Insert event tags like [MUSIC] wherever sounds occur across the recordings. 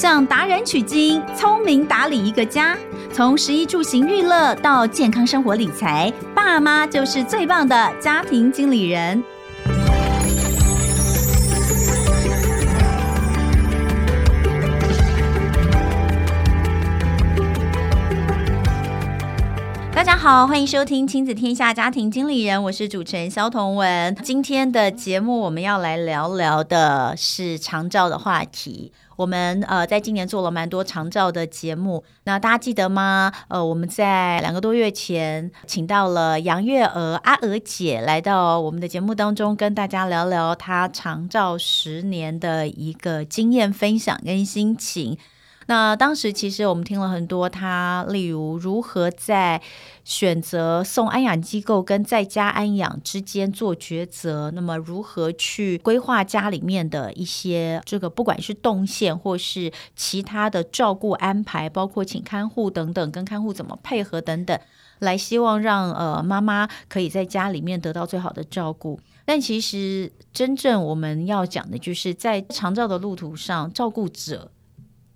向达人取经，聪明打理一个家。从食衣住行娱乐到健康生活理财，爸妈就是最棒的家庭经理人。大家好，欢迎收听亲子天下家庭经理人，我是主持人萧彤文。今天的节目我们要来聊聊的是长照的话题。我们呃在今年做了蛮多长照的节目，那大家记得吗？呃，我们在两个多月前请到了杨月娥阿娥姐来到我们的节目当中，跟大家聊聊她长照十年的一个经验分享跟心情。那当时其实我们听了很多，他例如如何在选择送安养机构跟在家安养之间做抉择，那么如何去规划家里面的一些这个不管是动线或是其他的照顾安排，包括请看护等等，跟看护怎么配合等等，来希望让呃妈妈可以在家里面得到最好的照顾。但其实真正我们要讲的就是在长照的路途上，照顾者。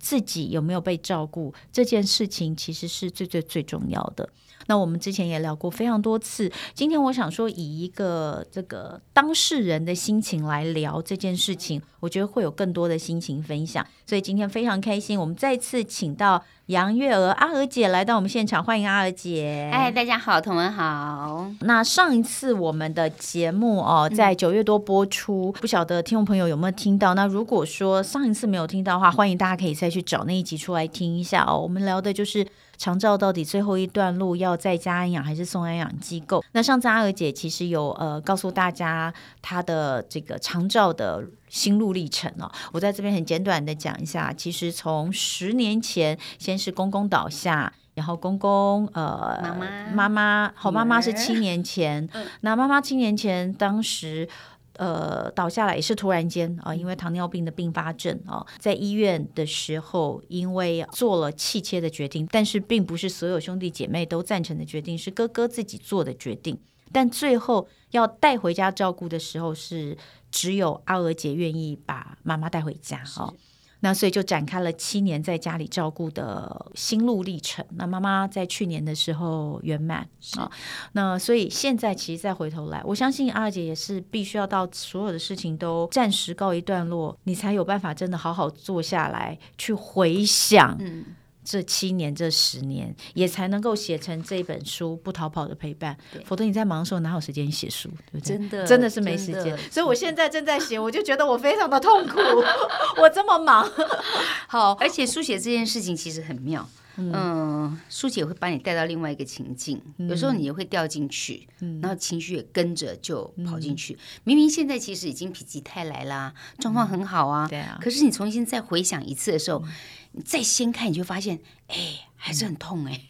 自己有没有被照顾这件事情，其实是最最最重要的。那我们之前也聊过非常多次，今天我想说以一个这个当事人的心情来聊这件事情，我觉得会有更多的心情分享。所以今天非常开心，我们再次请到杨月娥阿娥姐来到我们现场，欢迎阿娥姐。哎，大家好，同文好。那上一次我们的节目哦，在九月多播出，嗯、不晓得听众朋友有没有听到？那如果说上一次没有听到的话，欢迎大家可以再去找那一集出来听一下哦。我们聊的就是。长照到底最后一段路要在家安养还是送安养机构？那上次阿娥姐其实有呃告诉大家她的这个长照的心路历程哦，我在这边很简短的讲一下。其实从十年前，先是公公倒下，然后公公呃妈妈妈妈好妈妈是七年前，[LAUGHS] 嗯、那妈妈七年前当时。呃，倒下来也是突然间啊，因为糖尿病的并发症啊，在医院的时候，因为做了气切的决定，但是并不是所有兄弟姐妹都赞成的决定，是哥哥自己做的决定，但最后要带回家照顾的时候，是只有阿娥姐愿意把妈妈带回家哈。那所以就展开了七年在家里照顾的心路历程。那妈妈在去年的时候圆满啊，那所以现在其实再回头来，我相信阿娥姐也是必须要到所有的事情都暂时告一段落，你才有办法真的好好坐下来去回想。嗯。这七年，这十年，也才能够写成这本书《不逃跑的陪伴》。否则你在忙的时候哪有时间写书？对不对？真的，真的是没时间。所以我现在正在写，我就觉得我非常的痛苦。[LAUGHS] 我这么忙，[LAUGHS] 好，而且书写这件事情其实很妙。嗯，嗯，书写会把你带到另外一个情境，嗯、有时候你也会掉进去，嗯、然后情绪也跟着就跑进去。嗯、明明现在其实已经否极泰来啦，状况很好啊。对啊。可是你重新再回想一次的时候。嗯你再掀开，你就发现，哎，还是很痛哎、欸。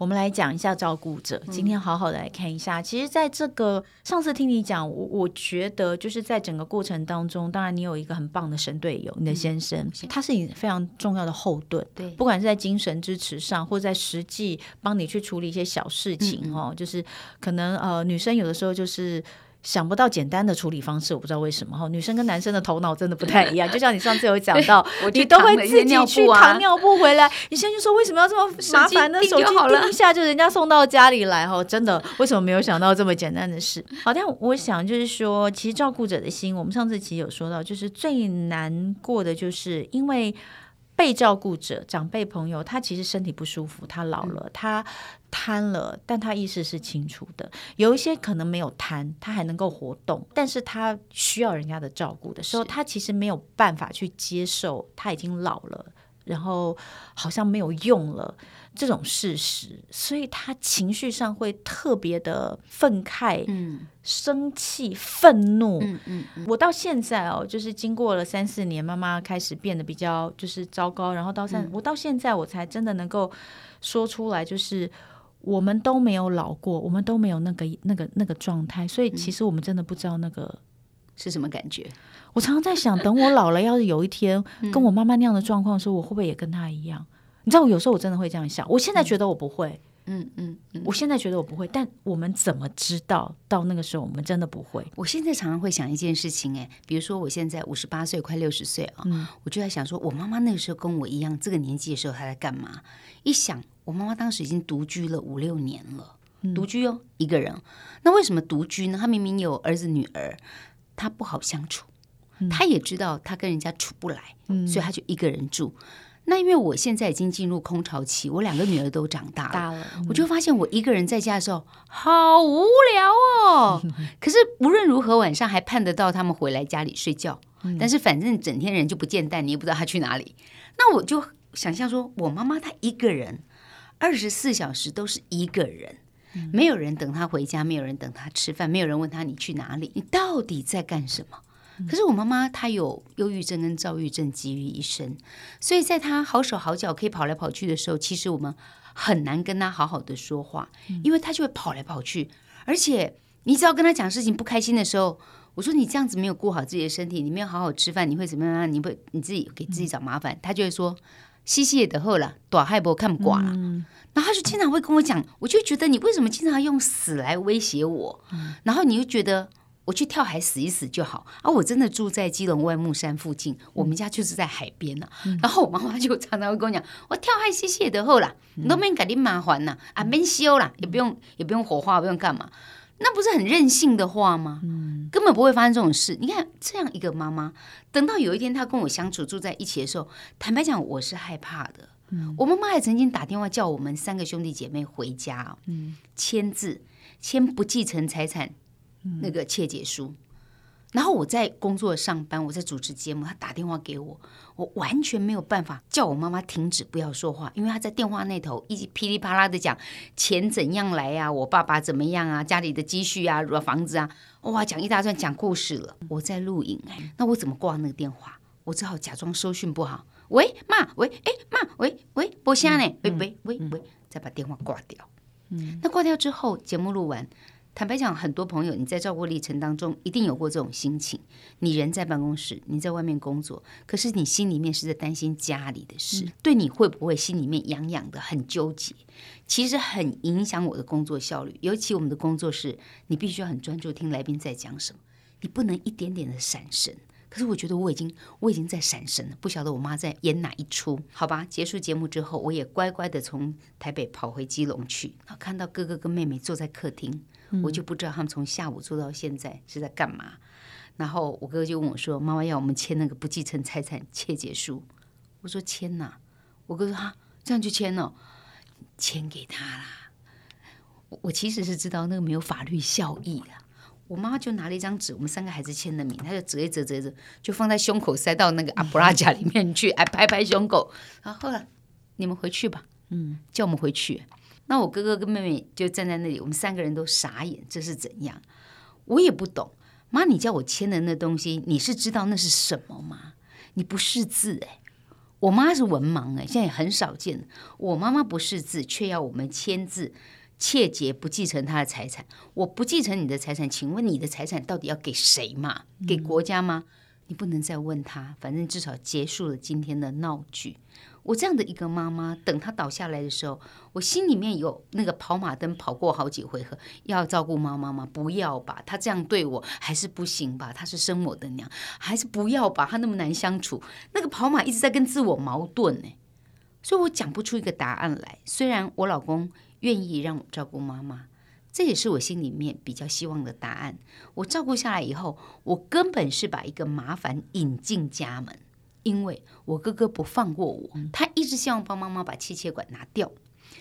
我们来讲一下照顾者，今天好好的来看一下。嗯、其实，在这个上次听你讲，我我觉得就是在整个过程当中，当然你有一个很棒的神队友，你的先生，嗯、他是你非常重要的后盾。对，不管是在精神支持上，或者在实际帮你去处理一些小事情哦，嗯、就是可能呃，女生有的时候就是。想不到简单的处理方式，我不知道为什么哈。女生跟男生的头脑真的不太一样，[LAUGHS] 就像你上次有讲到，[LAUGHS] 你都会自己去扛尿布回来。你现在就说为什么要这么麻烦呢？手机叮一下就人家送到家里来哈，真的为什么没有想到这么简单的事？[LAUGHS] 好，但我想就是说，其实照顾者的心，我们上次其实有说到，就是最难过的就是因为。被照顾者、长辈朋友，他其实身体不舒服，他老了，他瘫了，但他意识是清楚的。有一些可能没有瘫，他还能够活动，但是他需要人家的照顾的时候，他其实没有办法去接受他已经老了，然后好像没有用了。这种事实，所以他情绪上会特别的愤慨、嗯、生气、愤怒。嗯嗯嗯、我到现在哦，就是经过了三四年，妈妈开始变得比较就是糟糕，然后到三，嗯、我到现在我才真的能够说出来，就是我们都没有老过，我们都没有那个那个那个状态，所以其实我们真的不知道那个、嗯、是什么感觉。[LAUGHS] 我常常在想，等我老了，要是有一天跟我妈妈那样的状况的时候，我会不会也跟她一样？你知道，我有时候我真的会这样想。我现在觉得我不会，嗯嗯嗯，我现在觉得我不会，但我们怎么知道到那个时候我们真的不会？我现在常常会想一件事情，哎，比如说我现在五十八岁，快六十岁啊，嗯，我就在想说，我妈妈那个时候跟我一样，这个年纪的时候她在干嘛？一想，我妈妈当时已经独居了五六年了，独居哦，一个人。那为什么独居呢？她明明有儿子女儿，她不好相处，她也知道她跟人家处不来，所以她就一个人住。那因为我现在已经进入空巢期，我两个女儿都长大了，大了嗯、我就发现我一个人在家的时候好无聊哦。[LAUGHS] 可是无论如何，晚上还盼得到他们回来家里睡觉。嗯、但是反正整天人就不见蛋，你也不知道他去哪里。那我就想象说，我妈妈她一个人二十四小时都是一个人，没有人等她回家，没有人等她吃饭，没有人问她你去哪里，你到底在干什么？可是我妈妈她有忧郁症跟躁郁症集于一身，所以在她好手好脚可以跑来跑去的时候，其实我们很难跟她好好的说话，因为她就会跑来跑去。而且你只要跟她讲事情不开心的时候，我说你这样子没有顾好自己的身体，你没有好好吃饭，你会怎么样？你会你自己给自己找麻烦。她就会说：“西西也得后了，短害不看不惯了。”然后她就经常会跟我讲，我就觉得你为什么经常用死来威胁我？然后你又觉得。我去跳海死一死就好，而、啊、我真的住在基隆外木山附近，我们家就是在海边呢、啊。嗯、然后我妈妈就常常会跟我讲：“ [LAUGHS] 我跳海死死的好了，你都没给你麻烦呐，啊，免修啦，也不用也不用火化，不用干嘛，那不是很任性的话吗？嗯、根本不会发生这种事。你看这样一个妈妈，等到有一天她跟我相处住在一起的时候，坦白讲，我是害怕的。嗯、我妈妈还曾经打电话叫我们三个兄弟姐妹回家，嗯，签字签不继承财产。”那个切结书，然后我在工作上班，我在主持节目，他打电话给我，我完全没有办法叫我妈妈停止不要说话，因为他在电话那头一直噼里啪啦的讲钱怎样来呀、啊，我爸爸怎么样啊，家里的积蓄啊，房子啊，哇，讲一大串讲故事了。我在录影哎，那我怎么挂那个电话？我只好假装收讯不好。喂，妈，喂，哎，妈，喂，喂，播虾呢？喂，喂，喂，喂，再把电话挂掉。嗯，那挂掉之后，节目录完。坦白讲，很多朋友你在照顾历程当中一定有过这种心情。你人在办公室，你在外面工作，可是你心里面是在担心家里的事，嗯、对你会不会心里面痒痒的，很纠结？其实很影响我的工作效率。尤其我们的工作是，你必须要很专注听来宾在讲什么，你不能一点点的闪神。可是我觉得我已经我已经在闪神了，不晓得我妈在演哪一出？好吧，结束节目之后，我也乖乖的从台北跑回基隆去，看到哥哥跟妹妹坐在客厅。我就不知道他们从下午做到现在是在干嘛。然后我哥哥就问我说：“妈妈要我们签那个不继承财产切结书。”我说：“签呐。”我哥说：“哈，这样就签了，签给他啦。”我我其实是知道那个没有法律效益的。我妈妈就拿了一张纸，我们三个孩子签的名，她就折一折折一折，就放在胸口，塞到那个阿布拉夹里面去，哎，拍拍胸口。然后后来你们回去吧，嗯，叫我们回去。那我哥哥跟妹妹就站在那里，我们三个人都傻眼，这是怎样？我也不懂。妈，你叫我签的那东西，你是知道那是什么吗？你不识字诶，我妈是文盲诶，现在也很少见。我妈妈不识字，却要我们签字，切结不继承她的财产。我不继承你的财产，请问你的财产到底要给谁嘛？给国家吗？嗯、你不能再问他，反正至少结束了今天的闹剧。我这样的一个妈妈，等她倒下来的时候，我心里面有那个跑马灯跑过好几回合，要照顾妈妈吗？不要吧，她这样对我还是不行吧？她是生我的娘，还是不要吧？她那么难相处，那个跑马一直在跟自我矛盾呢，所以我讲不出一个答案来。虽然我老公愿意让我照顾妈妈，这也是我心里面比较希望的答案。我照顾下来以后，我根本是把一个麻烦引进家门。因为我哥哥不放过我，他一直希望帮妈妈把气切管拿掉，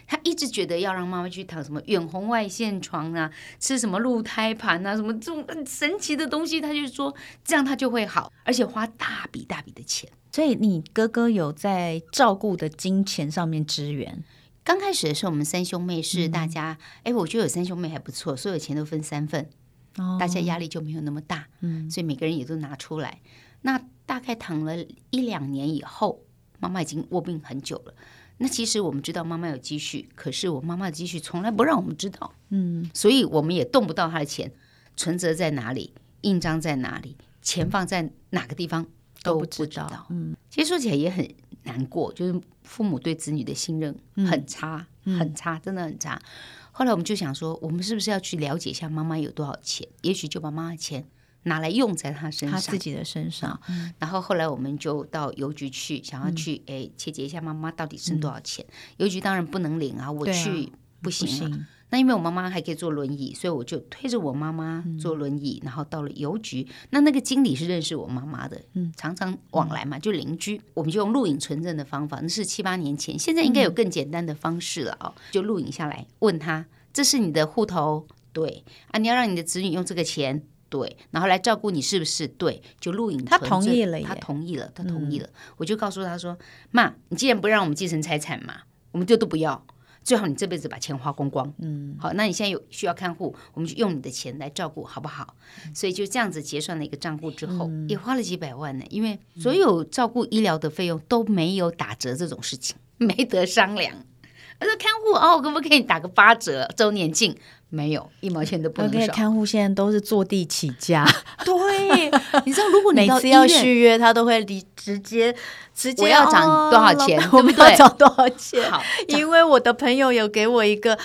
他一直觉得要让妈妈去躺什么远红外线床啊，吃什么鹿胎盘啊，什么这种神奇的东西，他就说这样他就会好，而且花大笔大笔的钱。所以你哥哥有在照顾的金钱上面支援。刚开始的时候，我们三兄妹是大家，哎、嗯，我觉得有三兄妹还不错，所有钱都分三份，哦、大家压力就没有那么大，嗯，所以每个人也都拿出来。那大概躺了一两年以后，妈妈已经卧病很久了。那其实我们知道妈妈有积蓄，可是我妈妈的积蓄从来不让我们知道，嗯，所以我们也动不到她的钱，存折在哪里，印章在哪里，钱放在哪个地方都不知道。嗯，其实说起来也很难过，就是父母对子女的信任很差，嗯、很差，真的很差。后来我们就想说，我们是不是要去了解一下妈妈有多少钱？也许就把妈妈钱拿来用在他身上，他自己的身上。嗯、然后后来我们就到邮局去，想要去哎切结一下妈妈到底剩多少钱。嗯、邮局当然不能领啊，我去、啊、不行啊。那因为我妈妈还可以坐轮椅，所以我就推着我妈妈坐轮椅，嗯、然后到了邮局。那那个经理是认识我妈妈的，嗯、常常往来嘛，就邻居。我们就用录影存证的方法，那是七八年前，现在应该有更简单的方式了哦。嗯、就录影下来，问他：“这是你的户头？对啊，你要让你的子女用这个钱？对，然后来照顾你是不是？对，就录影。他同意了，他同意了，他同意了。嗯、我就告诉他说：‘妈，你既然不让我们继承财产嘛，我们就都不要。’最好你这辈子把钱花光光，嗯，好，那你现在有需要看护，我们就用你的钱来照顾，好不好？嗯、所以就这样子结算了一个账户之后，嗯、也花了几百万呢。因为所有照顾医疗的费用都没有打折这种事情，没得商量。他说看护哦，我可不可以打个八折？周年庆没有一毛钱都不能少。Okay, 看护现在都是坐地起价，[LAUGHS] 对，你知道如果你每次要续约，他都会离直接。我要涨多少钱？我们要涨多少钱？好，因为我的朋友有给我一个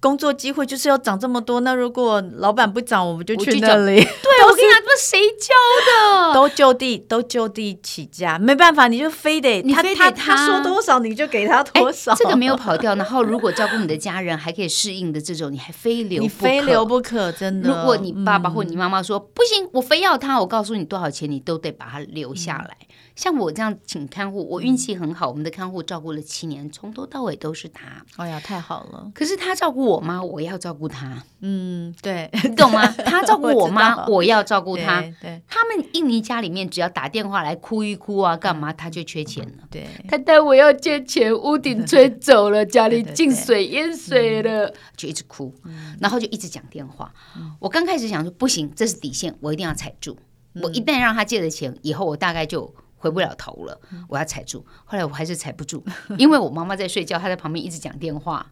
工作机会，就是要涨这么多。那如果老板不涨，我们就去那里。[LAUGHS] 对，我跟你讲，谁教的？都就地，都就地起价，没办法，你就非得他他他说多少你就给他多少。这个没有跑掉。然后如果照顾你的家人还可以适应的这种，你还非留你非留不可，真的。如果你爸爸或你妈妈说不行，我非要他，我告诉你多少钱，你都得把他留下来。像我这样请看护，我运气很好，我们的看护照顾了七年，从头到尾都是他。哎呀，太好了！可是他照顾我妈，我要照顾他。嗯，对，[LAUGHS] 你懂吗？他照顾 [LAUGHS] 我妈，我，我要照顾他。对，对他们印尼家里面只要打电话来哭一哭啊，干嘛他就缺钱了。对，太太我要借钱，屋顶吹 [LAUGHS] 走了，家里进水淹水了，就一直哭，然后就一直讲电话。我刚开始想说不行，这是底线，我一定要踩住。我一旦让他借了钱，以后我大概就。回不了头了，我要踩住。后来我还是踩不住，因为我妈妈在睡觉，她在旁边一直讲电话，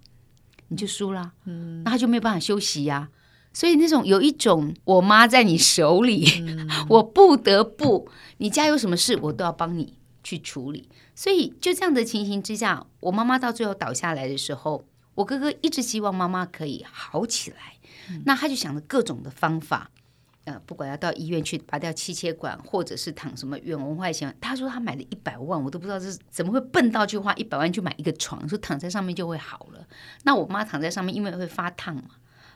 你就输了，嗯，那她就没有办法休息呀、啊。所以那种有一种我妈在你手里，嗯、[LAUGHS] 我不得不，你家有什么事，我都要帮你去处理。所以就这样的情形之下，我妈妈到最后倒下来的时候，我哥哥一直希望妈妈可以好起来，嗯、那他就想了各种的方法。呃，不管要到医院去拔掉气切管，或者是躺什么远红外线，他说他买了一百万，我都不知道这是怎么会笨到去花一百万去买一个床，说躺在上面就会好了。那我妈躺在上面，因为会发烫嘛，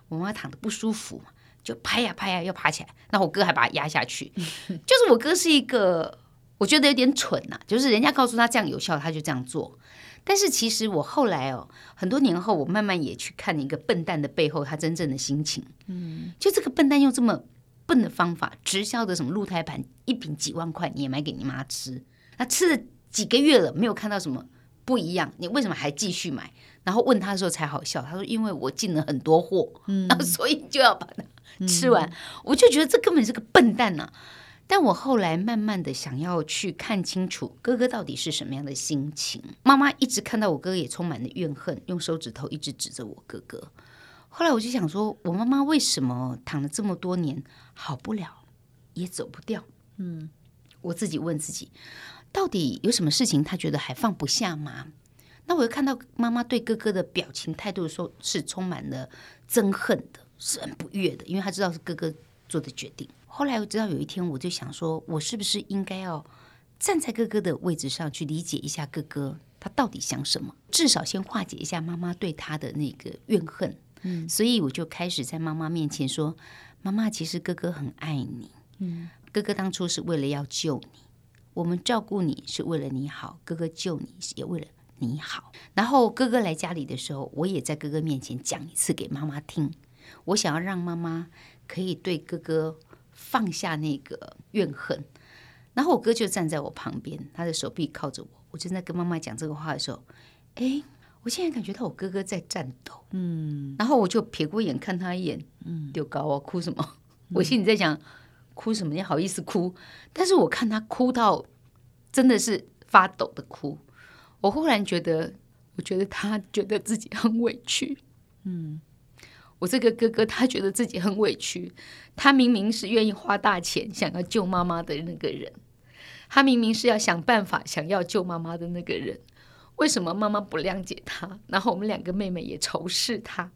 我妈躺的不舒服嘛，就拍呀拍呀要爬起来，那我哥还把他压下去。[LAUGHS] 就是我哥是一个，我觉得有点蠢呐、啊，就是人家告诉他这样有效，他就这样做。但是其实我后来哦，很多年后我慢慢也去看一个笨蛋的背后他真正的心情。嗯，就这个笨蛋用这么。笨的方法，直销的什么鹿胎盘，一瓶几万块，你也买给你妈吃。那吃了几个月了，没有看到什么不一样，你为什么还继续买？然后问他的时候才好笑，他说：“因为我进了很多货，嗯，然后所以就要把它吃完。嗯”我就觉得这根本是个笨蛋呐、啊。但我后来慢慢的想要去看清楚哥哥到底是什么样的心情。妈妈一直看到我哥哥也充满了怨恨，用手指头一直指着我哥哥。后来我就想说，我妈妈为什么躺了这么多年好不了，也走不掉？嗯，我自己问自己，到底有什么事情她觉得还放不下吗？那我又看到妈妈对哥哥的表情态度说，是充满了憎恨的，是很不悦的，因为她知道是哥哥做的决定。后来我知道有一天，我就想说，我是不是应该要站在哥哥的位置上去理解一下哥哥他到底想什么，至少先化解一下妈妈对他的那个怨恨。嗯，所以我就开始在妈妈面前说：“妈妈，其实哥哥很爱你。嗯，哥哥当初是为了要救你，我们照顾你是为了你好，哥哥救你也为了你好。然后哥哥来家里的时候，我也在哥哥面前讲一次给妈妈听。我想要让妈妈可以对哥哥放下那个怨恨。然后我哥就站在我旁边，他的手臂靠着我。我正在跟妈妈讲这个话的时候，哎。”我现在感觉到我哥哥在颤抖，嗯，然后我就撇过眼看他一眼，嗯，丢高啊，哭什么？嗯、我心里在想，哭什么？你好意思哭？但是我看他哭到真的是发抖的哭，我忽然觉得，我觉得他觉得自己很委屈，嗯，我这个哥哥他觉得自己很委屈，他明明是愿意花大钱想要救妈妈的那个人，他明明是要想办法想要救妈妈的那个人，为什么妈妈不谅解他？然后我们两个妹妹也仇视他。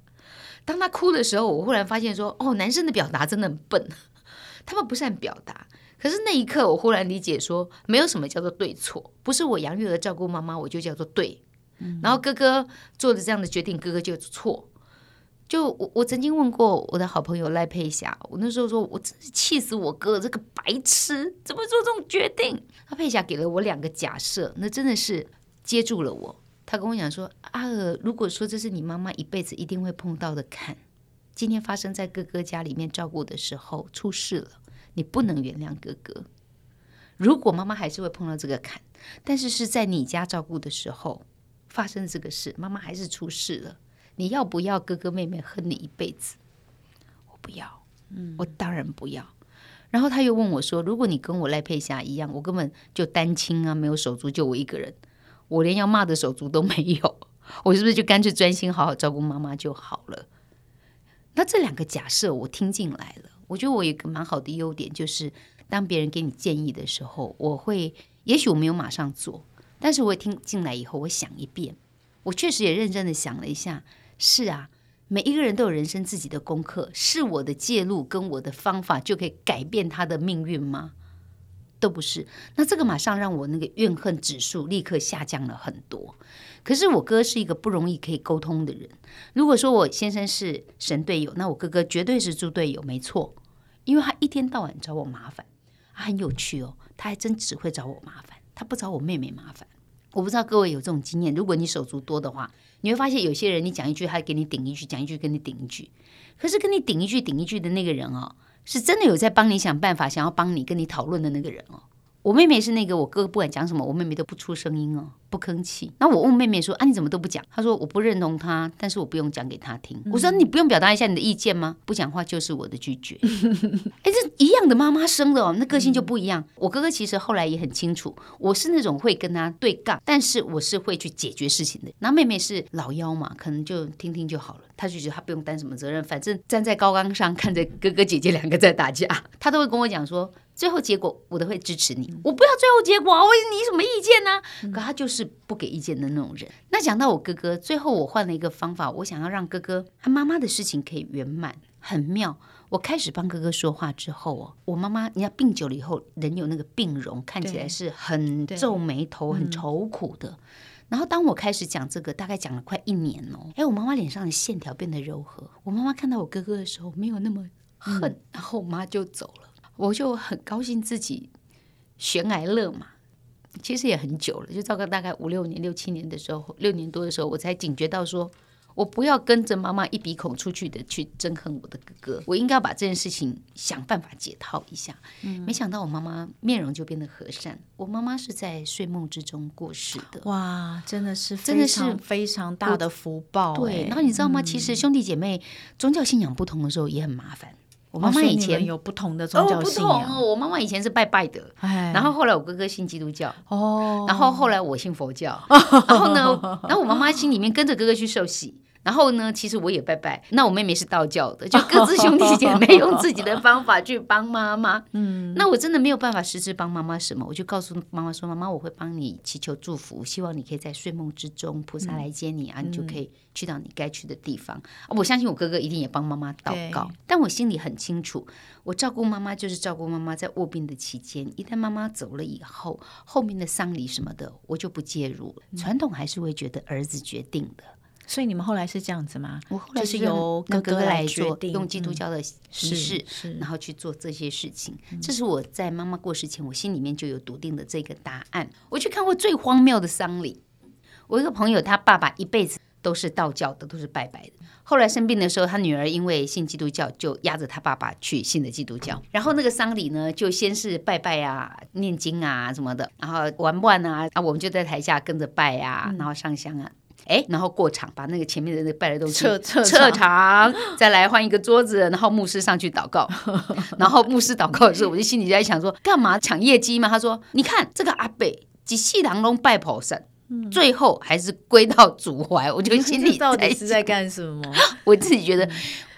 当他哭的时候，我忽然发现说：“哦，男生的表达真的很笨，[LAUGHS] 他们不善表达。”可是那一刻，我忽然理解说，没有什么叫做对错，不是我杨月娥照顾妈妈，我就叫做对。嗯、然后哥哥做了这样的决定，哥哥就错。就我，我曾经问过我的好朋友赖佩霞，我那时候说，我真是气死我哥这个白痴，怎么做这种决定？他佩霞给了我两个假设，那真的是接住了我。他跟我讲说：“阿娥，如果说这是你妈妈一辈子一定会碰到的坎，今天发生在哥哥家里面照顾的时候出事了，你不能原谅哥哥。如果妈妈还是会碰到这个坎，但是是在你家照顾的时候发生这个事，妈妈还是出事了，你要不要哥哥妹妹恨你一辈子？我不要，嗯，我当然不要。然后他又问我说：如果你跟我赖佩霞一样，我根本就单亲啊，没有手足，就我一个人。”我连要骂的手足都没有，[LAUGHS] 我是不是就干脆专心好好照顾妈妈就好了？那这两个假设我听进来了，我觉得我有一个蛮好的优点，就是当别人给你建议的时候，我会，也许我没有马上做，但是我也听进来以后，我想一遍，我确实也认真的想了一下，是啊，每一个人都有人生自己的功课，是我的介入跟我的方法就可以改变他的命运吗？都不是，那这个马上让我那个怨恨指数立刻下降了很多。可是我哥是一个不容易可以沟通的人。如果说我先生是神队友，那我哥哥绝对是猪队友，没错。因为他一天到晚找我麻烦，他很有趣哦，他还真只会找我麻烦，他不找我妹妹麻烦。我不知道各位有这种经验，如果你手足多的话，你会发现有些人你讲一句，他给你顶一句；讲一句，跟你顶一句。可是跟你顶一句顶一句的那个人哦。是真的有在帮你想办法，想要帮你跟你讨论的那个人哦。我妹妹是那个，我哥哥不管讲什么，我妹妹都不出声音哦，不吭气。那我问妹妹说：“啊，你怎么都不讲？”她说：“我不认同他，但是我不用讲给他听。”我说：“你不用表达一下你的意见吗？不讲话就是我的拒绝。[LAUGHS] ”哎，这一样的妈妈生的哦，那个性就不一样。我哥哥其实后来也很清楚，我是那种会跟他对杠，但是我是会去解决事情的。那妹妹是老幺嘛，可能就听听就好了。她就觉得她不用担什么责任，反正站在高岗上看着哥哥姐姐两个在打架，她都会跟我讲说。最后结果我都会支持你，我不要最后结果，我你什么意见呢？可他就是不给意见的那种人。那讲到我哥哥，最后我换了一个方法，我想要让哥哥他妈妈的事情可以圆满，很妙。我开始帮哥哥说话之后哦，我妈妈，你要病久了以后，人有那个病容，看起来是很皱眉头、很愁苦的。然后当我开始讲这个，大概讲了快一年哦，哎，我妈妈脸上的线条变得柔和。我妈妈看到我哥哥的时候，没有那么恨，然后我妈就走了。我就很高兴自己悬崖勒马，其实也很久了，就照个大概五六年、六七年的时候，六年多的时候，我才警觉到说，我不要跟着妈妈一鼻孔出去的去憎恨我的哥哥，我应该要把这件事情想办法解套一下。嗯，没想到我妈妈面容就变得和善。我妈妈是在睡梦之中过世的。哇，真的是真的是非常大的福报。对，然后你知道吗？嗯，其实兄弟姐妹宗教信仰不同的时候也很麻烦。我妈妈以前有不同的宗教信仰。哦，不同哦，我妈妈以前是拜拜的，哎，然后后来我哥哥信基督教，哦，然后后来我信佛教，[LAUGHS] 然后呢，然后我妈妈心里面跟着哥哥去受洗。然后呢，其实我也拜拜。那我妹妹是道教的，就各自兄弟姐妹用自己的方法去帮妈妈。[LAUGHS] 嗯，那我真的没有办法实质帮妈妈什么，我就告诉妈妈说：“妈妈，我会帮你祈求祝福，希望你可以在睡梦之中，菩萨来接你啊，你就可以去到你该去的地方。”我相信我哥哥一定也帮妈妈祷告，但我心里很清楚，我照顾妈妈就是照顾妈妈在卧病的期间，一旦妈妈走了以后，后面的丧礼什么的我就不介入。传统还是会觉得儿子决定的。所以你们后来是这样子吗？我后来是由哥哥来做，用基督教的仪式，然后去做这些事情。这是我在妈妈过世前，我心里面就有笃定的这个答案。我去看过最荒谬的丧礼，我一个朋友，他爸爸一辈子都是道教的，都是拜拜的。后来生病的时候，他女儿因为信基督教，就压着他爸爸去信的基督教。然后那个丧礼呢，就先是拜拜啊、念经啊什么的，然后玩玩啊，啊，我们就在台下跟着拜啊，然后上香啊。哎，然后过场，把那个前面的那个拜的东西撤 [LAUGHS] 撤撤场，[LAUGHS] 再来换一个桌子，然后牧师上去祷告。[LAUGHS] 然后牧师祷告的时候，我就心里在想说，干嘛抢业绩嘛？他说，你看这个阿北几世人都拜菩萨，最后还是归到主怀。我就心里到底是在干什么？我自己觉得，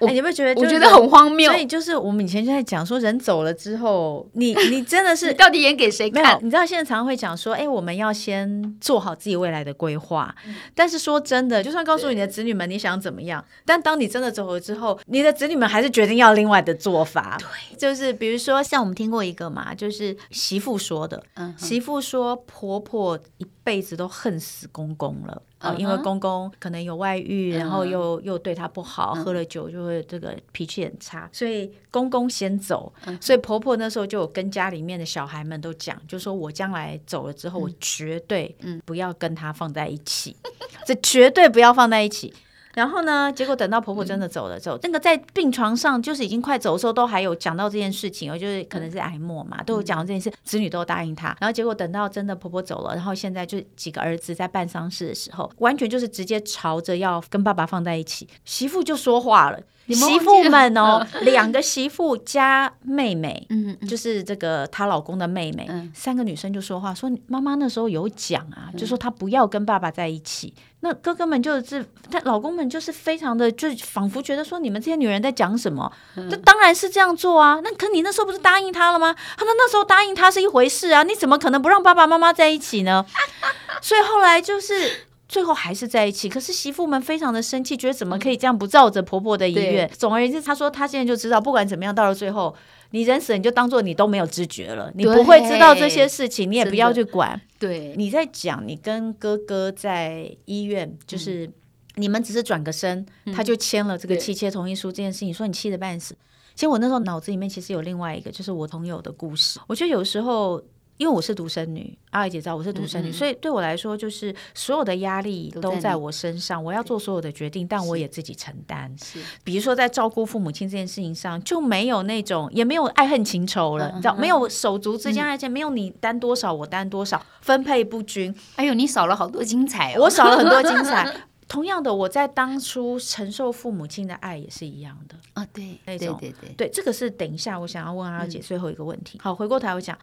我你有没有觉得？我觉得很荒谬。所以就是我们以前就在讲说，人走了之后，你你真的是 [LAUGHS] 到底演给谁看？你知道现在常常会讲说，哎，我们要先做好自己未来的规划。但是说真的，就算告诉你的子女们你想怎么样，但当你真的走了之后，你的子女们还是决定要另外的做法。对，就是比如说像我们听过一个嘛，就是媳妇说的，嗯，媳妇说婆婆一辈子都恨死公公了。啊，因为公公可能有外遇，然后又又对她不好，喝了酒就会这个脾气很差，所以公公先走，所以婆婆那时候就有跟家里面的小孩们都讲，就说我将来走了之后，我绝对不要跟他放在一起，[LAUGHS] 这绝对不要放在一起。然后呢，结果等到婆婆真的走了之后，那个在病床上就是已经快走的时候，都还有讲到这件事情，哦就是可能是癌末嘛，都有讲到这件事，子女都答应她。然后结果等到真的婆婆走了，然后现在就几个儿子在办丧事的时候，完全就是直接朝着要跟爸爸放在一起，媳妇就说话了。媳妇们哦，两个媳妇加妹妹，嗯，就是这个她老公的妹妹，三个女生就说话说，妈妈那时候有讲啊，就说她不要跟爸爸在一起。那哥哥们就是，她老公们就是非常的，就仿佛觉得说，你们这些女人在讲什么？这当然是这样做啊。那可你那时候不是答应他了吗？他们那时候答应他是一回事啊，你怎么可能不让爸爸妈妈在一起呢？[LAUGHS] 所以后来就是。最后还是在一起，可是媳妇们非常的生气，觉得怎么可以这样不照着婆婆的意愿？总而言之，她说她现在就知道，不管怎么样，到了最后，你人死，你就当做你都没有知觉了，你不会知道这些事情，你也不要去管。对，你在讲你跟哥哥在医院，就是你们只是转个身，他就签了这个妻妾同意书这件事情，你说你气得半死。其实我那时候脑子里面其实有另外一个，就是我朋友的故事。我觉得有时候。因为我是独生女，阿姨姐知道我是独生女，嗯嗯，所以对我来说，就是所有的压力都在我身上，我要做所有的决定，但我也自己承担。是，比如说在照顾父母亲这件事情上，就没有那种，也没有爱恨情仇了，嗯、你知道，没有手足之间，而且没有你担多少，我担多少，分配不均。哎呦，你少了好多精彩哦！我少了很多精彩。[LAUGHS] 同样的，我在当初承受父母亲的爱也是一样的啊，对，那种对对对，对，这个是等一下我想要问阿尔姐最后一个问题。嗯、好，回过头来我讲。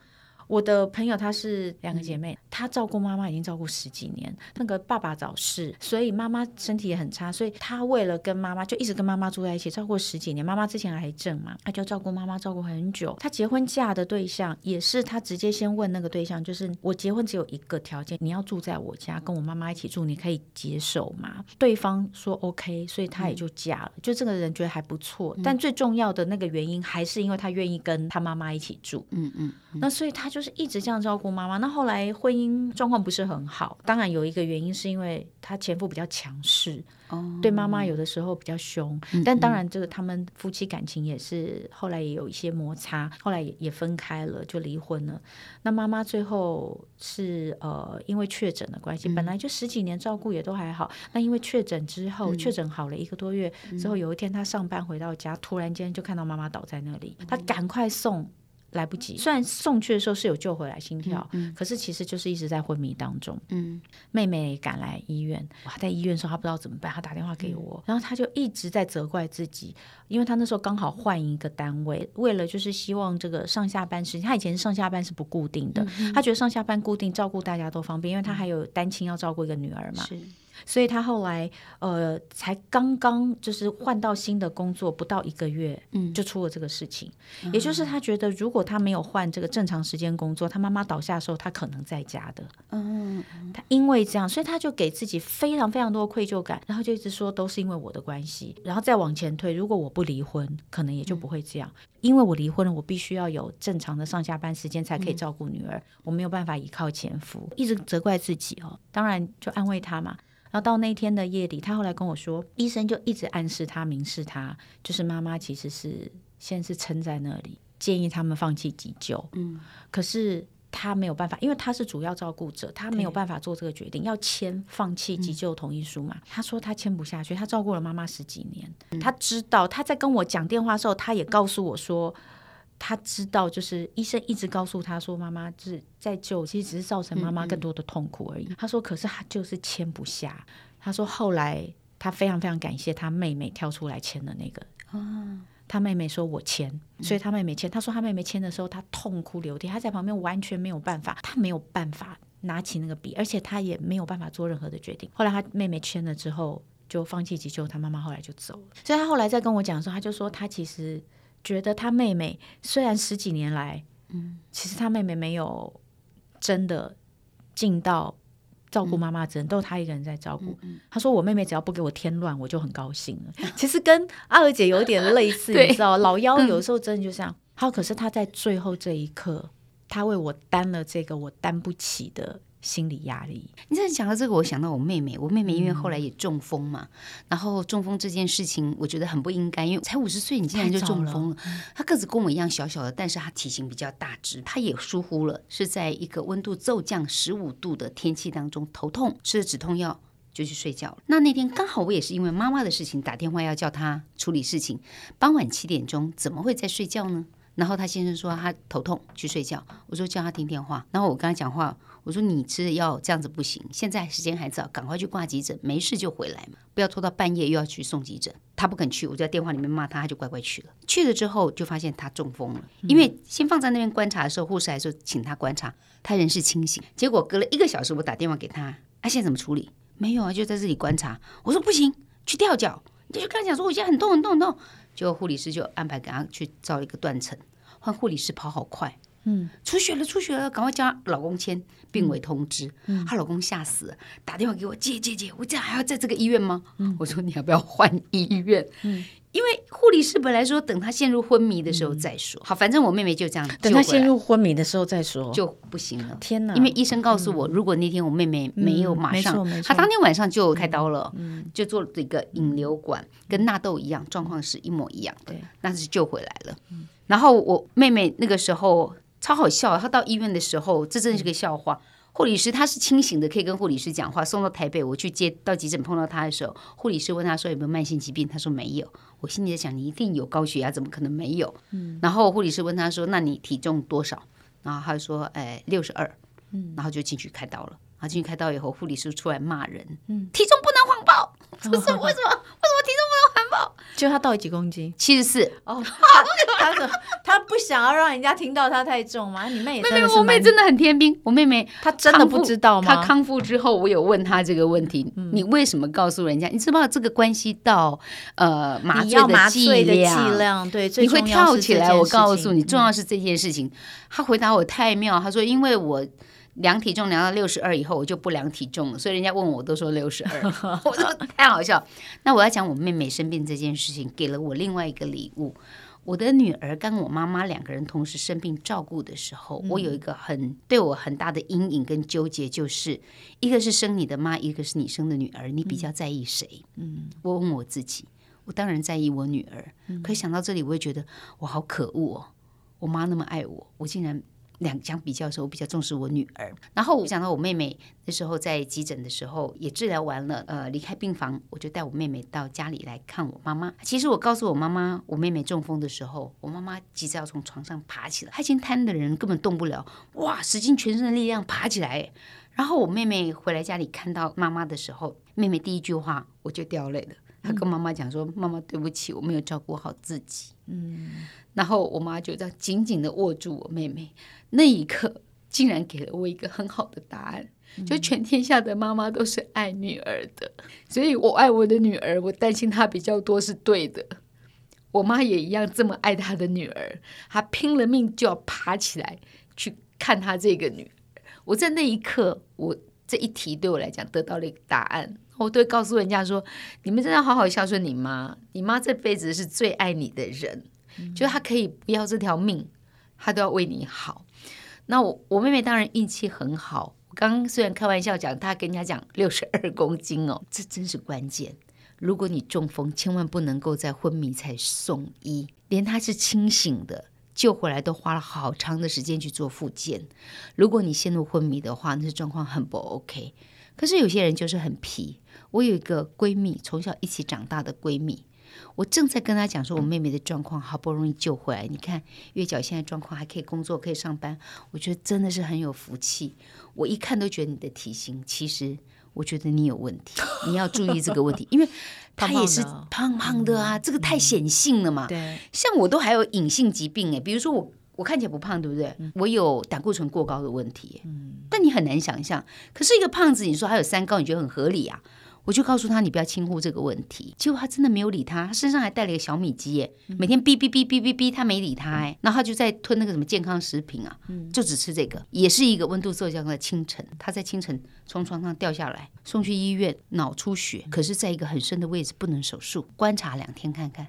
我的朋友她是两个姐妹，她照顾妈妈已经照顾十几年。那个爸爸早逝，所以妈妈身体也很差，所以她为了跟妈妈就一直跟妈妈住在一起，照顾十几年。妈妈之前癌症嘛，她就照顾妈妈照顾很久。她结婚嫁的对象也是她直接先问那个对象，就是我结婚只有一个条件，你要住在我家跟我妈妈一起住，你可以接受吗？对方说 OK，所以她也就嫁了。就这个人觉得还不错，但最重要的那个原因还是因为她愿意跟她妈妈一起住。嗯嗯，那所以他就。是一直这样照顾妈妈，那后来婚姻状况不是很好。当然有一个原因是因为她前夫比较强势，哦、对妈妈有的时候比较凶。嗯、但当然，这个他们夫妻感情也是后来也有一些摩擦，后来也也分开了，就离婚了。那妈妈最后是呃因为确诊的关系，嗯、本来就十几年照顾也都还好。那因为确诊之后，嗯、确诊好了一个多月之后，有一天她上班回到家，突然间就看到妈妈倒在那里，她赶快送。来不及，虽然送去的时候是有救回来心跳，嗯嗯、可是其实就是一直在昏迷当中。嗯，妹妹赶来医院，哇，在医院的时候她不知道怎么办，她打电话给我，嗯、然后她就一直在责怪自己，因为她那时候刚好换一个单位，为了就是希望这个上下班时间，她以前上下班是不固定的，嗯、她觉得上下班固定照顾大家都方便，因为她还有单亲要照顾一个女儿嘛。是。所以他后来呃，才刚刚就是换到新的工作，不到一个月，嗯，就出了这个事情。嗯、也就是他觉得，如果他没有换这个正常时间工作，他妈妈倒下的时候，他可能在家的。嗯，他因为这样，所以他就给自己非常非常多的愧疚感，然后就一直说都是因为我的关系。然后再往前推，如果我不离婚，可能也就不会这样。嗯、因为我离婚了，我必须要有正常的上下班时间才可以照顾女儿，嗯、我没有办法依靠前夫，一直责怪自己哦。当然就安慰他嘛。然后到那天的夜里，他后来跟我说，医生就一直暗示他、明示他，就是妈妈其实是现在是撑在那里，建议他们放弃急救。嗯，可是他没有办法，因为他是主要照顾者，他没有办法做这个决定，要签放弃急救同意书嘛。嗯、他说他签不下去，他照顾了妈妈十几年，嗯、他知道他在跟我讲电话的时候，他也告诉我说。他知道，就是医生一直告诉他说，妈妈就是在救，其实只是造成妈妈更多的痛苦而已。嗯嗯。他说，可是他就是签不下。他说，后来他非常非常感谢他妹妹跳出来签的那个。啊，他妹妹说我签，所以他妹妹签。他说他妹妹签的时候，他痛哭流涕，他在旁边完全没有办法，他没有办法拿起那个笔，而且他也没有办法做任何的决定。后来他妹妹签了之后。就放弃急救，他妈妈后来就走了。所以他后来再跟我讲的时候，他就说他其实觉得他妹妹虽然十几年来，嗯，其实他妹妹没有真的尽到照顾妈妈责任，都是他一个人在照顾。他说我妹妹只要不给我添乱，我就很高兴了。[LAUGHS] 其实跟阿娥姐有点类似，你 [LAUGHS] 知道，老幺有时候真的就这样。好、嗯，可是他在最后这一刻，他为我担了这个我担不起的。心理压力。你在讲到这个，我想到我妹妹。我妹妹因为后来也中风嘛，嗯、然后中风这件事情，我觉得很不应该，因为才五十岁，你竟然就中风了。她个子跟我一样小小的，但是她体型比较大只。她也疏忽了，是在一个温度骤降十五度的天气当中，头痛吃了止痛药就去睡觉了。那那天刚好我也是因为妈妈的事情打电话要叫她处理事情，傍晚七点钟怎么会在睡觉呢？然后她先生说她头痛去睡觉，我说叫她听电话，然后我跟她讲话。我说你吃的药这样子不行，现在时间还早，赶快去挂急诊，没事就回来嘛，不要拖到半夜又要去送急诊。他不肯去，我就在电话里面骂他，他就乖乖去了。去了之后就发现他中风了，因为先放在那边观察的时候，护士还说请他观察，他人是清醒。结果隔了一个小时，我打电话给他，啊，现在怎么处理？没有啊，就在这里观察。我说不行，去吊脚，你就跟他讲说我现在很痛很痛很痛。结果护理师就安排给他去照一个断层，换护理师跑好快。嗯，出血了，出血了，赶快叫她老公签病危通知。她、嗯、老公吓死了，打电话给我，姐姐姐，我这样还要在这个医院吗？嗯、我说你要不要换医院？嗯，因为护理师本来说等她陷入昏迷的时候再说。嗯、好，反正我妹妹就这样，等她陷入昏迷的时候再说就不行了。天哪！因为医生告诉我，嗯、如果那天我妹妹没有马上，嗯、她当天晚上就开刀了，嗯，就做了一个引流管，跟纳豆一样，状况是一模一样的，对，那是救回来了。嗯、然后我妹妹那个时候。超好笑！她到医院的时候，这真是个笑话。护理师他是清醒的，可以跟护理师讲话。送到台北，我去接到急诊碰到她的时候，护理师问她说有没有慢性疾病，她说没有。我心里在想，你一定有高血压，怎么可能没有？嗯。然后护理师问她说，那你体重多少？然后她说，哎，六十二。嗯。然后就进去开刀了。然后进去开刀以后，护理师出来骂人，嗯，体重不能谎报。[LAUGHS] 这是为什么？就他到底几公斤？七十四。哦，他他他不想要让人家听到他太重吗？你妹也妹妹，我妹真的很天兵。我妹妹她真的不知道吗？她康复之后，我有问她这个问题：嗯、你为什么告诉人家？你知不知道这个关系到呃麻醉的剂量？量对，你会跳起来。我告诉你，重要是这件事情。她、嗯、回答我太妙，她说：“因为我。”量体重量到六十二以后，我就不量体重了，所以人家问我，我都说六十二，[LAUGHS] 我说太好笑。那我要讲我妹妹生病这件事情，给了我另外一个礼物。我的女儿跟我妈妈两个人同时生病照顾的时候，我有一个很对我很大的阴影跟纠结，就是一个是生你的妈，一个是你生的女儿，你比较在意谁？嗯，我问我自己，我当然在意我女儿。可想到这里，我会觉得我好可恶哦，我妈那么爱我，我竟然。两相比较的时候，我比较重视我女儿。然后我想到我妹妹那时候在急诊的时候也治疗完了，呃，离开病房，我就带我妹妹到家里来看我妈妈。其实我告诉我妈妈，我妹妹中风的时候，我妈妈急着要从床上爬起来，她已经瘫的人根本动不了，哇，使尽全身的力量爬起来。然后我妹妹回来家里看到妈妈的时候，妹妹第一句话我就掉泪了。她跟妈妈讲说：“妈妈，对不起，我没有照顾好自己。”嗯。然后我妈就这样紧紧的握住我妹妹，那一刻竟然给了我一个很好的答案，就全天下的妈妈都是爱女儿的，所以我爱我的女儿，我担心她比较多是对的。我妈也一样这么爱她的女儿，她拼了命就要爬起来去看她这个女儿。我在那一刻，我这一题对我来讲得到了一个答案，我都会告诉人家说：你们真的要好好孝顺你妈，你妈这辈子是最爱你的人。就他可以不要这条命，他都要为你好。那我我妹妹当然运气很好。我刚刚虽然开玩笑讲，她跟人家讲六十二公斤哦，这真是关键。如果你中风，千万不能够在昏迷才送医，连他是清醒的救回来都花了好长的时间去做复健。如果你陷入昏迷的话，那是状况很不 OK。可是有些人就是很皮。我有一个闺蜜，从小一起长大的闺蜜。我正在跟他讲说，我妹妹的状况好不容易救回来，你看月角现在状况还可以工作，可以上班，我觉得真的是很有福气。我一看都觉得你的体型，其实我觉得你有问题，[LAUGHS] 你要注意这个问题，因为 [LAUGHS] 她也是胖胖的。啊，这个太显性了嘛。对，像我都还有隐性疾病哎，比如说我我看起来不胖，对不对？我有胆固醇过高的问题，嗯，但你很难想象，可是一个胖子，你说还有三高，你觉得很合理啊？我就告诉他，你不要轻忽这个问题。结果他真的没有理他，他身上还带了一个小米机耶，每天哔哔哔哔哔哔，他没理他哎，然后他就在吞那个什么健康食品啊，就只吃这个，也是一个温度骤降的清晨，他在清晨从床上掉下来，送去医院脑出血，可是在一个很深的位置，不能手术，观察两天看看，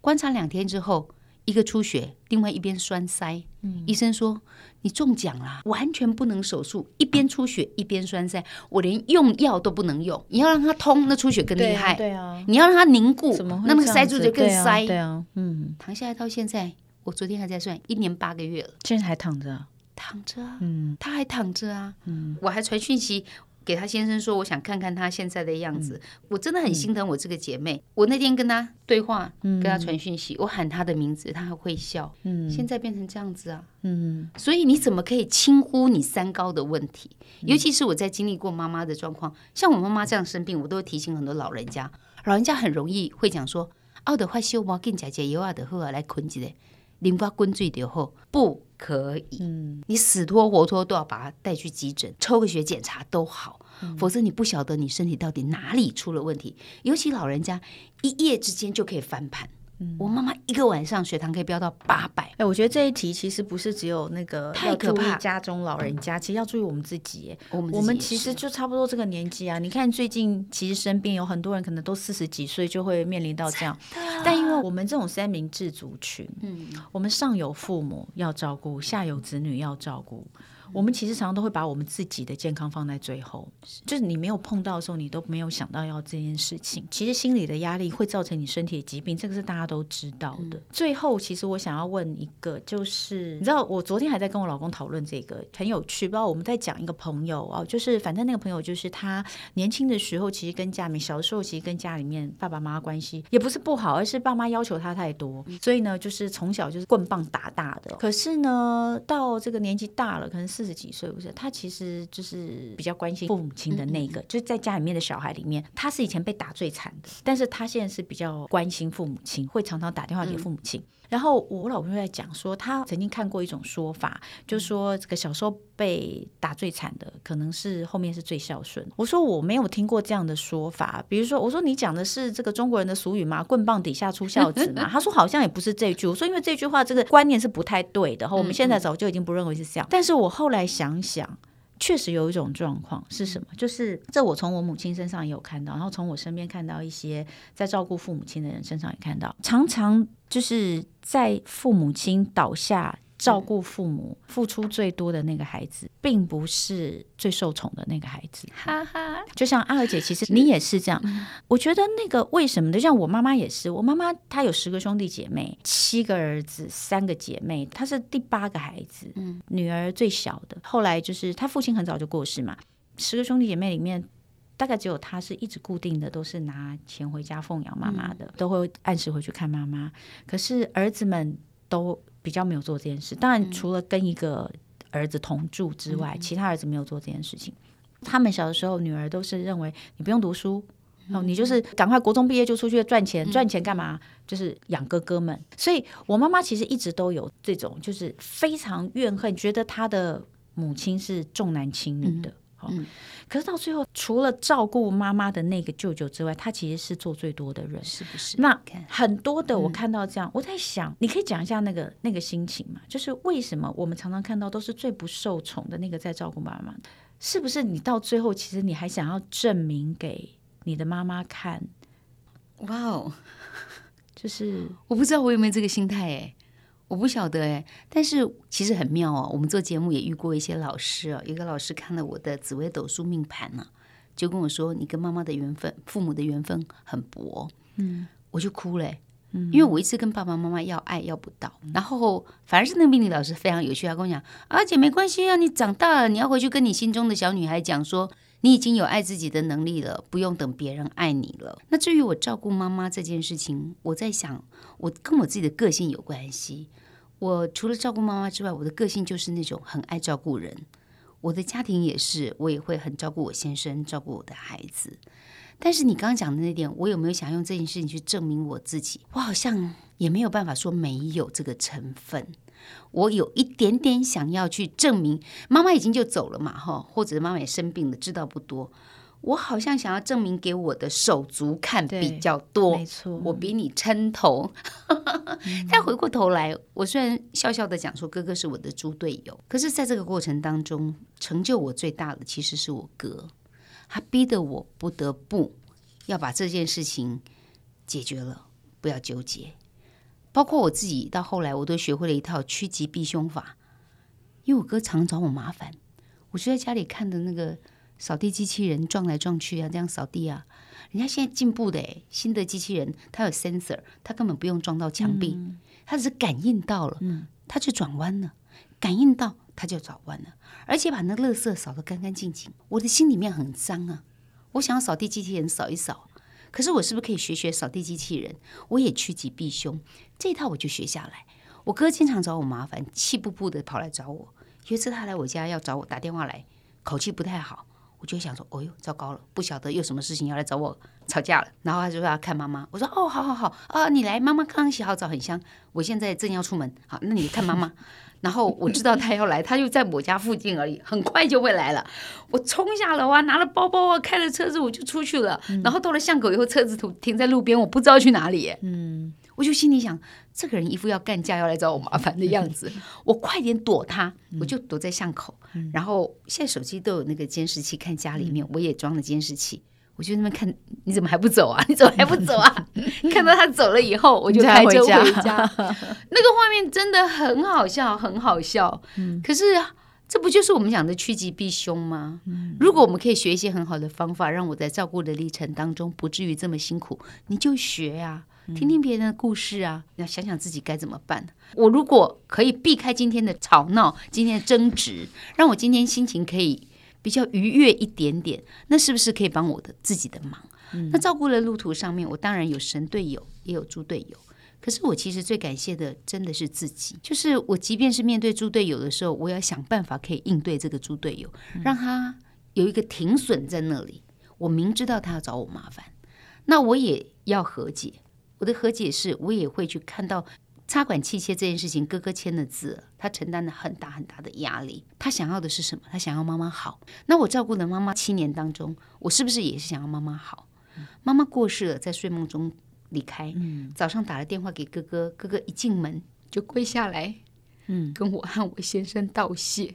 观察两天之后。一个出血，另外一边栓塞。嗯，医生说你中奖了，完全不能手术。一边出血一边栓塞，我连用药都不能用。你要让它通，那出血更厉害。对啊，对啊，你要让它凝固，那那个塞住就更塞。对啊，对啊，嗯，躺下来到现在，我昨天还在算，一年八个月了。现在还躺着？躺着啊，嗯，他还躺着啊，嗯，我还传讯息。给她先生说，我想看看她现在的样子。嗯、我真的很心疼我这个姐妹。嗯、我那天跟她对话，嗯、跟她传讯息，我喊她的名字，她还会笑。嗯，现在变成这样子啊。嗯，所以你怎么可以轻忽你三高的问题？尤其是我在经历过妈妈的状况，像我妈妈这样生病，我都会提醒很多老人家。老人家很容易会讲说：“奥的坏修毛，跟姐姐有啊的后来困起来，淋巴滚最的后不。”可以，嗯，你死拖活拖都要把它带去急诊，抽个血检查都好，嗯、否则你不晓得你身体到底哪里出了问题。尤其老人家一夜之间就可以翻盘。我妈妈一个晚上血糖可以飙到八百。哎，我觉得这一题其实不是只有那个太可怕，家中老人家其实要注意我们自己。我们我们其实就差不多这个年纪啊。你看最近其实身边有很多人可能都四十几岁就会面临到这样，但因为我们这种三明治族群，嗯，我们上有父母要照顾，下有子女要照顾。我们其实常常都会把我们自己的健康放在最后，就是你没有碰到的时候，你都没有想到要这件事情。其实心理的压力会造成你身体的疾病，这个是大家都知道的。最后，其实我想要问一个，就是你知道，我昨天还在跟我老公讨论这个，很有趣。不知道我们在讲一个朋友哦，就是反正那个朋友就是他年轻的时候，其实跟家里面小时候其实跟家里面爸爸妈妈关系也不是不好，而是爸妈要求他太多，所以呢，就是从小就是棍棒打大的。可是呢，到这个年纪大了，可能是。四十几岁不是，他其实就是比较关心父母亲的那个，嗯嗯，就是在家里面的小孩里面，他是以前被打最惨的，但是他现在是比较关心父母亲，会常常打电话给父母亲。嗯然后我老公在讲说，他曾经看过一种说法，就说这个小时候被打最惨的，可能是后面是最孝顺。我说我没有听过这样的说法，比如说我说你讲的是这个中国人的俗语吗？棍棒底下出孝子嘛？[LAUGHS] 他说好像也不是这句。我说因为这句话这个观念是不太对的，我们现在早就已经不认为是这样。但是我后来想想。确实有一种状况是什么？就是这我从我母亲身上也有看到，然后从我身边看到一些在照顾父母亲的人身上也看到，常常就是在父母亲倒下。照顾父母付出最多的那个孩子，并不是最受宠的那个孩子。哈哈，就像阿娥姐，其实你也是这样。是我觉得那个为什么的，像我妈妈也是。我妈妈她有十个兄弟姐妹，七个儿子，三个姐妹，她是第八个孩子，嗯，女儿最小的。后来就是她父亲很早就过世嘛，十个兄弟姐妹里面，大概只有他是一直固定的，都是拿钱回家奉养妈妈的，嗯、都会按时回去看妈妈。可是儿子们都。比较没有做这件事，当然除了跟一个儿子同住之外，嗯、其他儿子没有做这件事情。他们小的时候，女儿都是认为你不用读书，嗯、哦，你就是赶快国中毕业就出去赚钱，赚钱干嘛？就是养哥哥们。所以我妈妈其实一直都有这种，就是非常怨恨，觉得她的母亲是重男轻女的。嗯嗯，可是到最后，除了照顾妈妈的那个舅舅之外，他其实是做最多的人，是不是？那很多的，我看到这样，嗯、我在想，你可以讲一下那个那个心情嘛？就是为什么我们常常看到都是最不受宠的那个在照顾妈妈？是不是你到最后，其实你还想要证明给你的妈妈看？哇哦，就是我不知道我有没有这个心态哎。我不晓得哎，但是其实很妙哦。我们做节目也遇过一些老师哦。一个老师看了我的紫微斗数命盘呢，就跟我说：“你跟妈妈的缘分，父母的缘分很薄。”嗯，我就哭了，嗯，因为我一直跟爸爸妈妈要爱要不到。然后反而是那个命理老师非常有趣，他跟我讲：“而且没关系啊，你长大了，你要回去跟你心中的小女孩讲说，你已经有爱自己的能力了，不用等别人爱你了。”那至于我照顾妈妈这件事情，我在想，我跟我自己的个性有关系。我除了照顾妈妈之外，我的个性就是那种很爱照顾人。我的家庭也是，我也会很照顾我先生，照顾我的孩子。但是你刚刚讲的那点，我有没有想用这件事情去证明我自己？我好像也没有办法说没有这个成分。我有一点点想要去证明，妈妈已经就走了嘛，哈，或者妈妈也生病了，知道不多。我好像想要证明给我的手足看比较多，没错，我比你撑头。[LAUGHS] 再回过头来，我虽然笑笑的讲说哥哥是我的猪队友，可是在这个过程当中，成就我最大的其实是我哥，他逼得我不得不要把这件事情解决了，不要纠结。包括我自己到后来，我都学会了一套趋吉避凶法，因为我哥常找我麻烦，我就在家里看的那个。扫地机器人撞来撞去啊，这样扫地啊，人家现在进步的诶，新的机器人它有 sensor，它根本不用撞到墙壁，嗯、它只是感应到了，嗯、它就转弯了，感应到它就转弯了，而且把那垃圾扫得干干净净。我的心里面很脏啊，我想要扫地机器人扫一扫，可是我是不是可以学学扫地机器人？我也趋吉避凶，这一套我就学下来。我哥经常找我麻烦，气不不的跑来找我。有一次他来我家要找我打电话来，口气不太好。我就想说，哦呦，糟糕了，不晓得有什么事情要来找我吵架了。然后他就说要看妈妈。我说，哦，好好好啊，你来，妈妈刚刚洗好澡，很香。我现在正要出门，好，那你看妈妈。然后我知道他要来，他就在我家附近而已，很快就会来了。我冲下楼啊，拿了包包啊，开了车子，我就出去了。然后到了巷口以后，车子停停在路边，我不知道去哪里。嗯。我就心里想，这个人一副要干架要来找我麻烦的样子，[LAUGHS] 我快点躲他，我就躲在巷口。然后现在手机都有那个监视器，看家里面，我也装了监视器。我就那边看，你怎么还不走啊？[LAUGHS] 你怎么还不走啊？[LAUGHS] 看到他走了以后，我就开车回家。那个画面真的很好笑，很好笑。可是这不就是我们讲的趋吉避凶吗？如果我们可以学一些很好的方法，让我在照顾的历程当中不至于这么辛苦，你就学呀。听听别人的故事啊，要想想自己该怎么办。我如果可以避开今天的吵闹，今天的争执，让我今天心情可以比较愉悦一点点，那是不是可以帮我的自己的忙？嗯、那照顾的路途上面，我当然有神队友，也有猪队友。可是我其实最感谢的真的是自己，就是我即便是面对猪队友的时候，我要想办法可以应对这个猪队友，让他有一个停损在那里。我明知道他要找我麻烦，那我也要和解。我的和解是，我也会去看到插管器械这件事情，哥哥签的字，他承担了很大很大的压力。他想要的是什么？他想要妈妈好。那我照顾了妈妈七年当中，我是不是也是想要妈妈好？妈妈过世了，在睡梦中离开。早上打了电话给哥哥，哥哥一进门就跪下来，嗯，跟我和我先生道谢，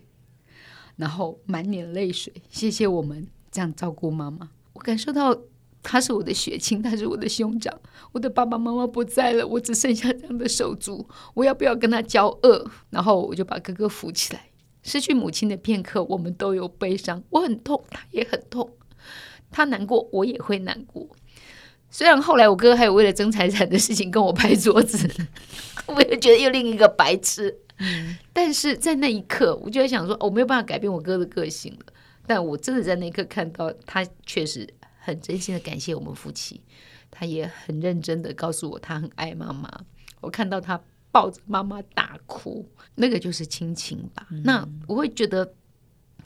然后满脸泪水，谢谢我们这样照顾妈妈。我感受到。他是我的血亲，他是我的兄长。我的爸爸妈妈不在了，我只剩下这样的手足，我要不要跟他交恶？然后我就把哥哥扶起来。失去母亲的片刻，我们都有悲伤，我很痛，他也很痛。他难过，我也会难过。虽然后来我哥还有为了争财产的事情跟我拍桌子，[LAUGHS] 我也觉得又另一个白痴。但是在那一刻，我就在想说，我没有办法改变我哥的个性了。但我真的在那一刻看到他确实。很真心的感谢我们夫妻，他也很认真的告诉我他很爱妈妈。我看到他抱着妈妈大哭，那个就是亲情吧。嗯、那我会觉得，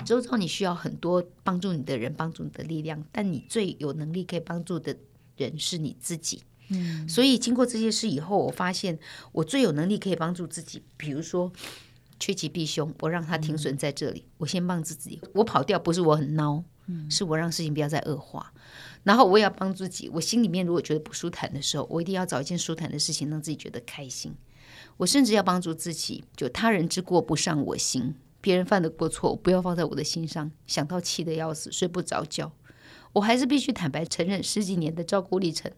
周遭你需要很多帮助你的人，帮助你的力量，但你最有能力可以帮助的人是你自己。嗯，所以经过这些事以后，我发现我最有能力可以帮助自己。比如说趋吉避凶，我让他停损在这里，嗯、我先帮自己。我跑掉不是我很孬。是我让事情不要再恶化，然后我也要帮助自己。我心里面如果觉得不舒坦的时候，我一定要找一件舒坦的事情让自己觉得开心。我甚至要帮助自己，就他人之过不上我心，别人犯的过错不要放在我的心上，想到气得要死，睡不着觉。我还是必须坦白承认，十几年的照顾历程，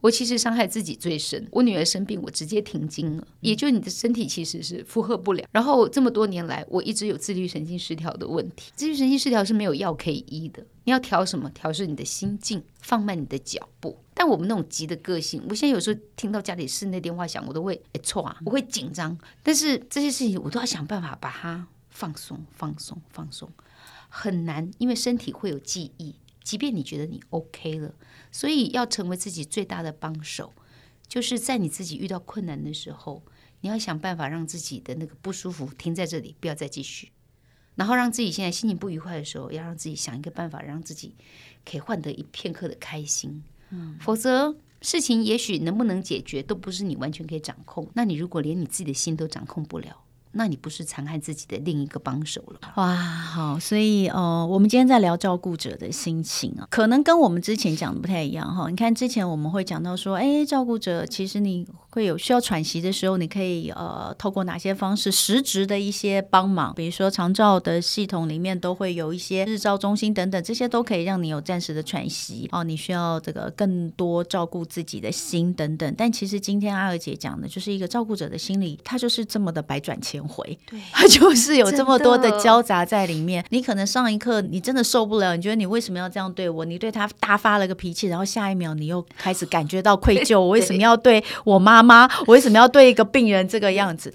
我其实伤害自己最深。我女儿生病，我直接停经了，也就你的身体其实是负荷不了。然后这么多年来，我一直有自律神经失调的问题。自律神经失调是没有药可以医的，你要调什么？调是你的心境，放慢你的脚步。但我们那种急的个性，我现在有时候听到家里室内电话响，我都会哎错啊，我会紧张。但是这些事情，我都要想办法把它放松、放松、放松，很难，因为身体会有记忆。即便你觉得你 OK 了，所以要成为自己最大的帮手，就是在你自己遇到困难的时候，你要想办法让自己的那个不舒服停在这里，不要再继续。然后让自己现在心情不愉快的时候，要让自己想一个办法，让自己可以换得一片刻的开心。嗯，否则事情也许能不能解决都不是你完全可以掌控。那你如果连你自己的心都掌控不了，那你不是残害自己的另一个帮手了？哇，好，所以呃，我们今天在聊照顾者的心情啊，可能跟我们之前讲的不太一样哈。你看之前我们会讲到说，哎，照顾者其实你会有需要喘息的时候，你可以呃透过哪些方式实质的一些帮忙，比如说长照的系统里面都会有一些日照中心等等，这些都可以让你有暂时的喘息哦。你需要这个更多照顾自己的心等等，但其实今天阿娥姐讲的就是一个照顾者的心理，他就是这么的百转千回，[LAUGHS] 对，他就是有这么多的交杂在里面。你可能上一刻你真的受不了，你觉得你为什么要这样对我？你对他大发了个脾气，然后下一秒你又开始感觉到愧 [LAUGHS] 疚，我为什么要对我妈妈？我为什么要对一个病人这个样子？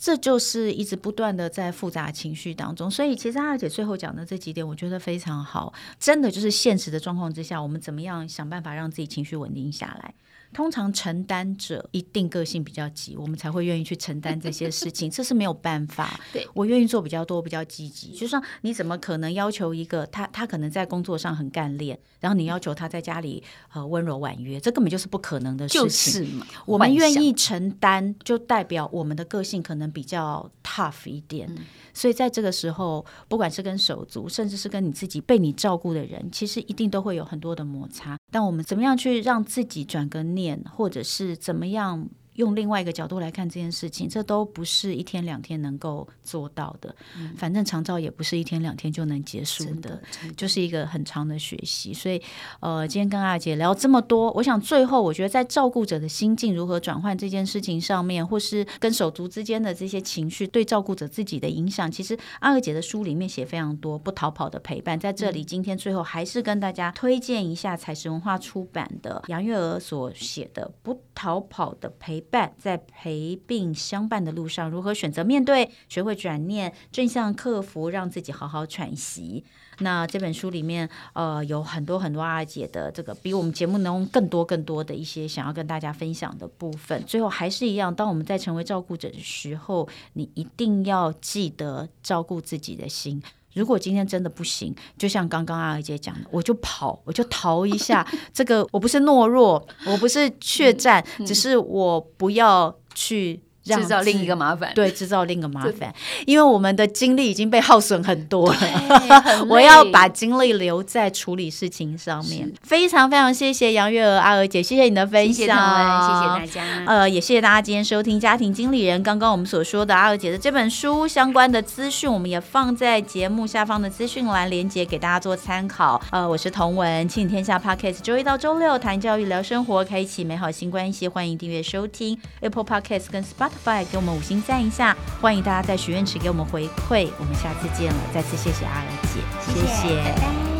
这就是一直不断的在复杂情绪当中。所以其实二姐最后讲的这几点，我觉得非常好，真的就是现实的状况之下，我们怎么样想办法让自己情绪稳定下来。通常承担者一定个性比较急，我们才会愿意去承担这些事情，[LAUGHS] 这是没有办法。对，我愿意做比较多，比较积极。就说你怎么可能要求一个他，他可能在工作上很干练，然后你要求他在家里呃温柔婉约，这根本就是不可能的事情。就是嘛，我们愿意承担，就代表我们的个性可能比较 tough 一点。嗯所以在这个时候，不管是跟手足，甚至是跟你自己被你照顾的人，其实一定都会有很多的摩擦。但我们怎么样去让自己转个念，或者是怎么样？用另外一个角度来看这件事情，这都不是一天两天能够做到的。嗯、反正长照也不是一天两天就能结束的，的就是一个很长的学习。所以，呃，今天跟阿姐聊这么多，我想最后我觉得在照顾者的心境如何转换这件事情上面，或是跟手足之间的这些情绪对照顾者自己的影响，其实阿娥姐的书里面写非常多。不逃跑的陪伴，在这里今天最后还是跟大家推荐一下采石文化出版的杨月娥所写的《不逃跑的陪伴》。在陪病相伴的路上，如何选择面对，学会转念，正向克服，让自己好好喘息。那这本书里面，呃，有很多很多阿姐的这个比我们节目能更多更多的一些想要跟大家分享的部分。最后还是一样，当我们在成为照顾者的时候，你一定要记得照顾自己的心。如果今天真的不行，就像刚刚阿娥姐讲的，我就跑，我就逃一下。[LAUGHS] 这个我不是懦弱，我不是怯战，只是我不要去。制造另一个麻烦，对，制造另一个麻烦，因为我们的精力已经被耗损很多了，[LAUGHS] 我要把精力留在处理事情上面。非常非常谢谢杨月娥阿娥姐，谢谢你的分享，谢谢，大家。呃，也谢谢大家今天收听家庭经理人。刚刚我们所说的阿娥姐的这本书相关的资讯，我们也放在节目下方的资讯栏连接给大家做参考。呃，我是童文，亲子天下 Podcast，周一到周六谈教育、聊生活，开启美好新关系。欢迎订阅收听 Apple Podcast 跟 Spotify。给我们五星赞一下，欢迎大家在许愿池给我们回馈，我们下次见了，再次谢谢阿娥姐，谢谢。谢谢。